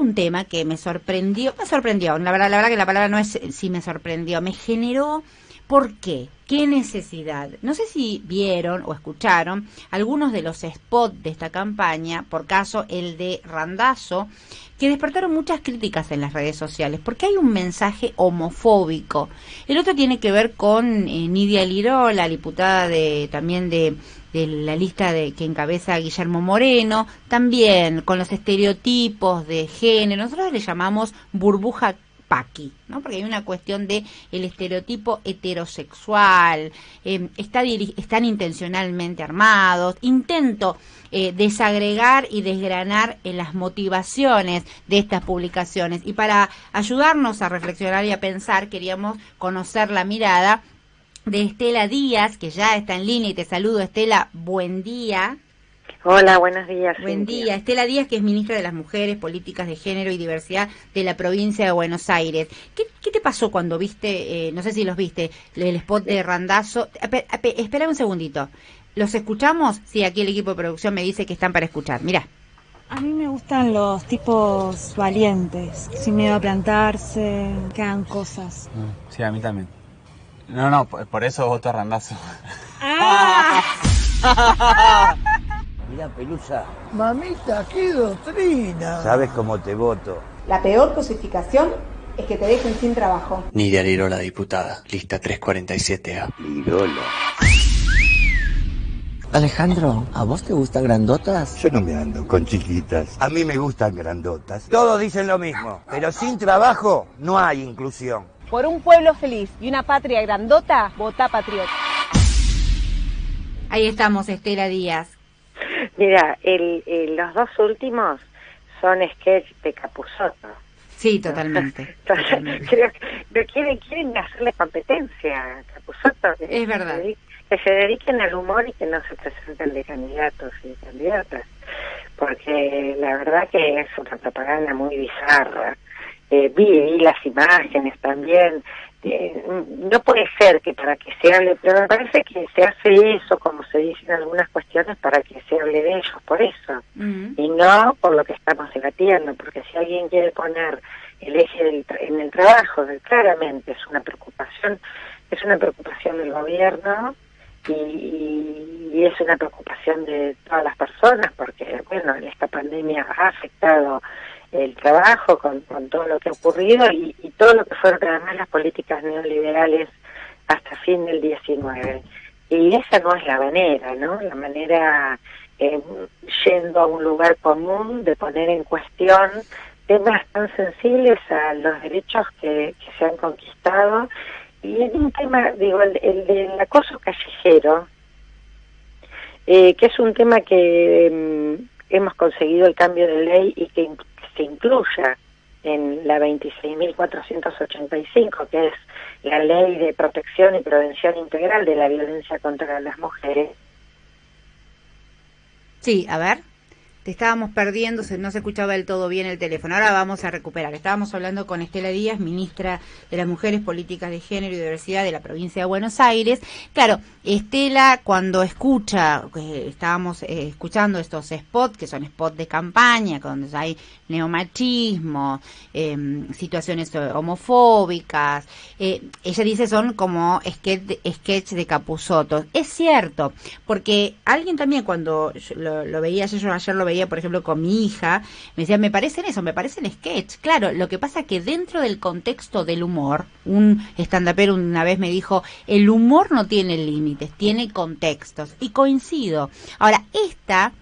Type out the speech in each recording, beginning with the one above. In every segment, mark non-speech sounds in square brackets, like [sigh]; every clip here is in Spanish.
un tema que me sorprendió, me sorprendió, la verdad, la verdad que la palabra no es si me sorprendió, me generó ¿Por qué? ¿Qué necesidad? No sé si vieron o escucharon algunos de los spots de esta campaña, por caso el de Randazo, que despertaron muchas críticas en las redes sociales, porque hay un mensaje homofóbico. El otro tiene que ver con eh, Nidia Liró, la diputada de, también de, de la lista de que encabeza Guillermo Moreno, también con los estereotipos de género. Nosotros le llamamos burbuja paqui, ¿no? Porque hay una cuestión de el estereotipo heterosexual, eh, está están intencionalmente armados, intento eh, desagregar y desgranar en las motivaciones de estas publicaciones. Y para ayudarnos a reflexionar y a pensar, queríamos conocer la mirada de Estela Díaz, que ya está en línea y te saludo, Estela, buen día. Hola, buenos días. Buen día. Estela Díaz, que es ministra de las Mujeres, Políticas de Género y Diversidad de la provincia de Buenos Aires. ¿Qué, te pasó cuando viste, eh, no sé si los viste, el spot de Randazo? Espera un segundito. ¿Los escuchamos? Sí, aquí el equipo de producción me dice que están para escuchar. Mira. A mí me gustan los tipos valientes, sin miedo a plantarse, que hagan cosas. Mm, sí, a mí también. No, no, por eso voto a Randazo. [laughs] ¡Ah! Mira, Pelusa. Mamita, qué doctrina. Sabes cómo te voto. La peor cosificación es que te dejen sin trabajo. Nidia Lirola, diputada, lista 347A. Lirola. Alejandro, ¿a vos te gustan grandotas? Yo no me ando con chiquitas. A mí me gustan grandotas. Todos dicen lo mismo, pero sin trabajo no hay inclusión. Por un pueblo feliz y una patria grandota, vota patriota. Ahí estamos, Estela Díaz. Mira, el, los dos últimos son sketch de Capuzotto. Sí, totalmente. [laughs] Creo que quieren, quieren hacerle competencia a Capuzotto. Es verdad. Que se dediquen al humor y que no se presenten de candidatos y candidatas. Porque la verdad que es una propaganda muy bizarra. Eh, vi las imágenes también este, no puede ser que para que se hable, pero me parece que se hace eso, como se dice en algunas cuestiones, para que se hable de ellos, por eso, y no por lo que estamos debatiendo, porque si alguien quiere poner el eje en el trabajo, claramente es una preocupación, es una preocupación del gobierno y, y, es una preocupación de todas las personas, porque, bueno, esta pandemia ha afectado el trabajo, con, con todo lo que ha ocurrido y, todo lo que fueron además las políticas neoliberales hasta fin del 19. Y esa no es la manera, ¿no? La manera eh, yendo a un lugar común de poner en cuestión temas tan sensibles a los derechos que, se han conquistado y en un tema, digo, el, el del acoso callejero, eh, que es un tema que mm, hemos conseguido el cambio de ley y que se incluya en la 26.485, que es la ley de protección y prevención integral de la violencia contra las mujeres. Sí, a ver estábamos perdiendo, no se escuchaba del todo bien el teléfono. Ahora vamos a recuperar. Estábamos hablando con Estela Díaz, ministra de las Mujeres, Políticas de Género y Diversidad de la provincia de Buenos Aires. Claro, Estela cuando escucha, estábamos eh, escuchando estos spots, que son spots de campaña, donde hay neomachismo, em, situaciones homofóbicas, eh, ella dice son como sketch sketch de Capuzoto. Es cierto, porque alguien también cuando lo, lo veía, yo ayer lo veía, por ejemplo, con mi hija, me decía, me parecen eso, me parecen sketch. Claro, lo que pasa que dentro del contexto del humor, un stand-upero una vez me dijo, el humor no tiene límites, tiene contextos. Y coincido. Ahora, esta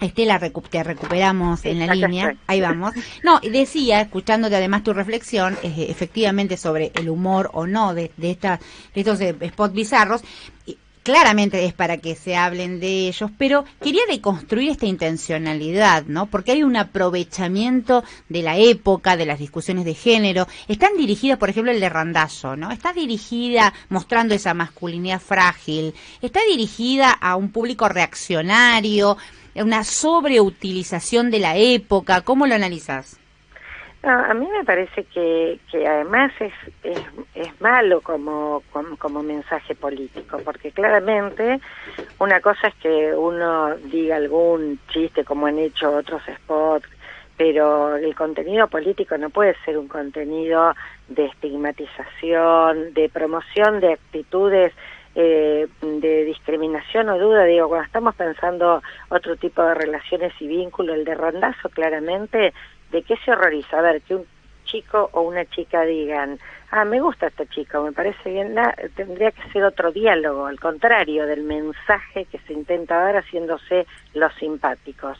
Estela, te recuperamos en la línea. Ahí vamos. No, decía, escuchándote además tu reflexión, efectivamente sobre el humor o no de, de, esta, de estos eh, spots bizarros, claramente es para que se hablen de ellos, pero quería deconstruir esta intencionalidad, ¿no? Porque hay un aprovechamiento de la época, de las discusiones de género. Están dirigidas, por ejemplo, el de Randazo, ¿no? Está dirigida mostrando esa masculinidad frágil, está dirigida a un público reaccionario, una sobreutilización de la época. ¿Cómo lo analizas? A mí me parece que, que además es, es, es malo como, como, mensaje político, porque claramente una cosa es que uno diga algún chiste como han hecho otros spots pero el contenido político no puede ser un contenido de estigmatización, de promoción de actitudes eh, de discriminación o duda, digo, cuando estamos pensando otro tipo de relaciones y vínculos, el de rondazo claramente, ¿de qué se horroriza? A ver, que un chico o una chica digan, ah, me gusta esta chica, me parece bien, tendría que ser otro diálogo, al contrario del mensaje que se intenta dar haciéndose los simpáticos.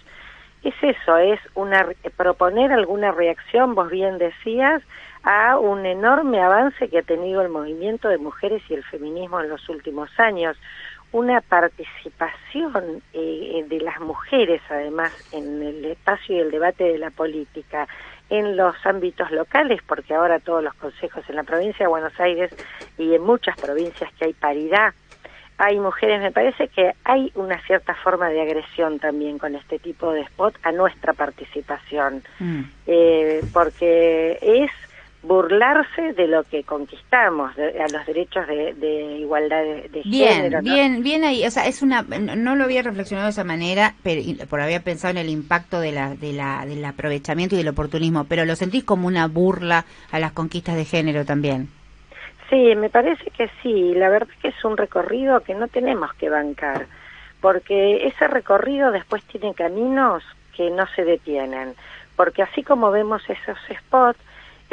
Es eso, es una proponer alguna reacción, vos bien decías, a un enorme avance que ha tenido el movimiento de mujeres y el feminismo en los últimos años, una participación eh, de las mujeres además en el espacio y el debate de la política en los ámbitos locales, porque ahora todos los consejos en la provincia de Buenos Aires y en muchas provincias que hay paridad hay mujeres, me parece que hay una cierta forma de agresión también con este tipo de spot a nuestra participación, mm. eh, porque es burlarse de lo que conquistamos, a los derechos de, igualdad de, género. Bien, bien ahí, o sea, es una, no lo había reflexionado de esa manera, pero por había pensado en el impacto de la, de la, del aprovechamiento y del oportunismo, pero lo sentís como una burla a las conquistas de género también. Sí, me parece que sí, la verdad es que es un recorrido que no tenemos que bancar, porque ese recorrido después tiene caminos que no se detienen, porque así como vemos esos spots,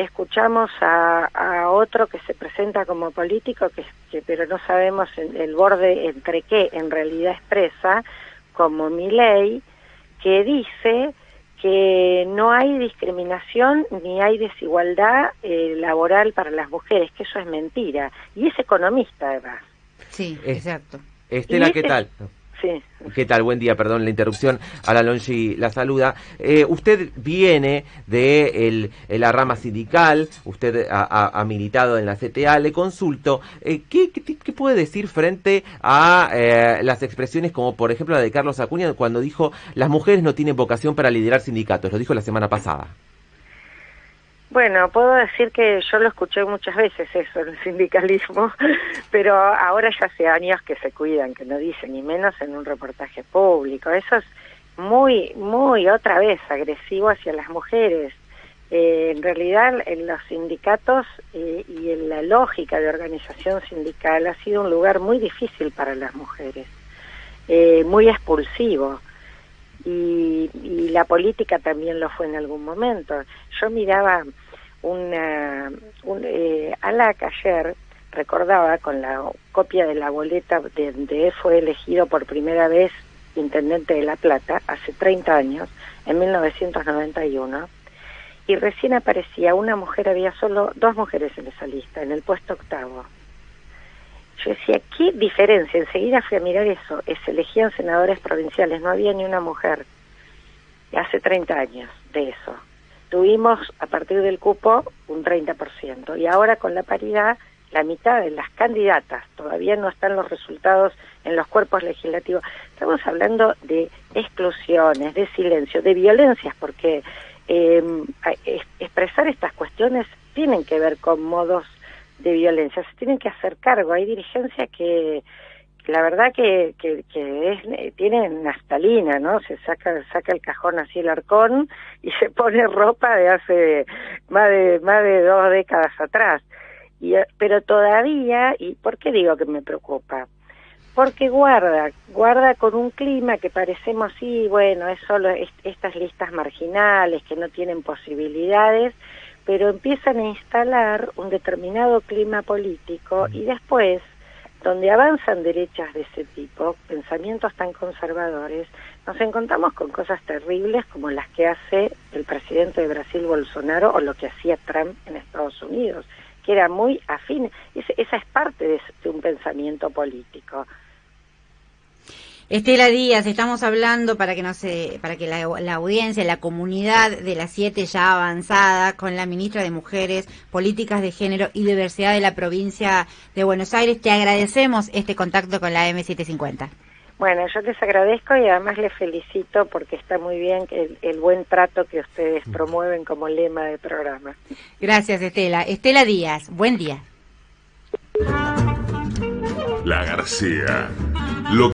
escuchamos a, a, otro que se presenta como político, que, que pero no sabemos el borde entre qué en realidad expresa, como mi ley, que dice que no hay discriminación ni hay desigualdad eh, laboral para las mujeres, que eso es mentira. Y es economista, además. Sí, exacto. Estela, ¿qué tal? Sí. ¿Qué tal? Buen día, perdón la interrupción. A la Longi la saluda. Eh, usted viene de la rama sindical, usted ha, militado en la CTA. Le consulto, eh, ¿qué, qué, puede decir frente a eh, las expresiones como, por ejemplo, la de Carlos Acuña cuando dijo las mujeres no tienen vocación para liderar sindicatos? Lo dijo la semana pasada. Bueno, puedo decir que yo lo escuché muchas veces eso el [laughs] sindicalismo, pero ahora ya hace años que se cuidan, que no dicen ni menos en un reportaje público. Eso es muy, muy otra vez agresivo hacia las mujeres. Eh, en realidad, en los sindicatos eh, y en la lógica de organización sindical ha sido un lugar muy difícil para las mujeres, eh, muy expulsivo y, la política también lo fue en algún momento. Yo miraba una, un, eh, ayer recordaba con la copia de la boleta de donde fue elegido por primera vez intendente de La Plata hace 30 años, en 1991, y recién aparecía una mujer, había solo dos mujeres en esa lista, en el puesto octavo. Yo decía, ¿qué diferencia? Enseguida fui a mirar eso. Se elegían senadores provinciales, no había ni una mujer. Hace 30 años de eso. Tuvimos a partir del cupo un 30%. Y ahora con la paridad, la mitad de las candidatas. Todavía no están los resultados en los cuerpos legislativos. Estamos hablando de exclusiones, de silencio, de violencias, porque eh, expresar estas cuestiones tienen que ver con modos de violencia. Se tienen que hacer cargo. Hay dirigencia que, la verdad que, que, es, tiene naftalina, ¿no? Se saca, saca el cajón así el arcón y se pone ropa de hace más de, más de dos décadas atrás. Y, pero todavía, ¿y por qué digo que me preocupa? Porque guarda, guarda con un clima que parecemos, sí, bueno, es solo estas listas marginales que no tienen posibilidades, pero empiezan a instalar un determinado clima político y después, donde avanzan derechas de ese tipo, pensamientos tan conservadores, nos encontramos con cosas terribles como las que hace el presidente de Brasil, Bolsonaro, o lo que hacía Trump en Estados Unidos, que era muy afín. esa es parte de un pensamiento político. Estela Díaz, estamos hablando para que no se, para que la, audiencia, la comunidad de las siete ya avanzada con la ministra de Mujeres, Políticas de Género y Diversidad de la provincia de Buenos Aires. Te agradecemos este contacto con la M750. Bueno, yo les agradezco y además les felicito porque está muy bien el, el buen trato que ustedes promueven como lema del programa. Gracias, Estela. Estela Díaz, buen día. La García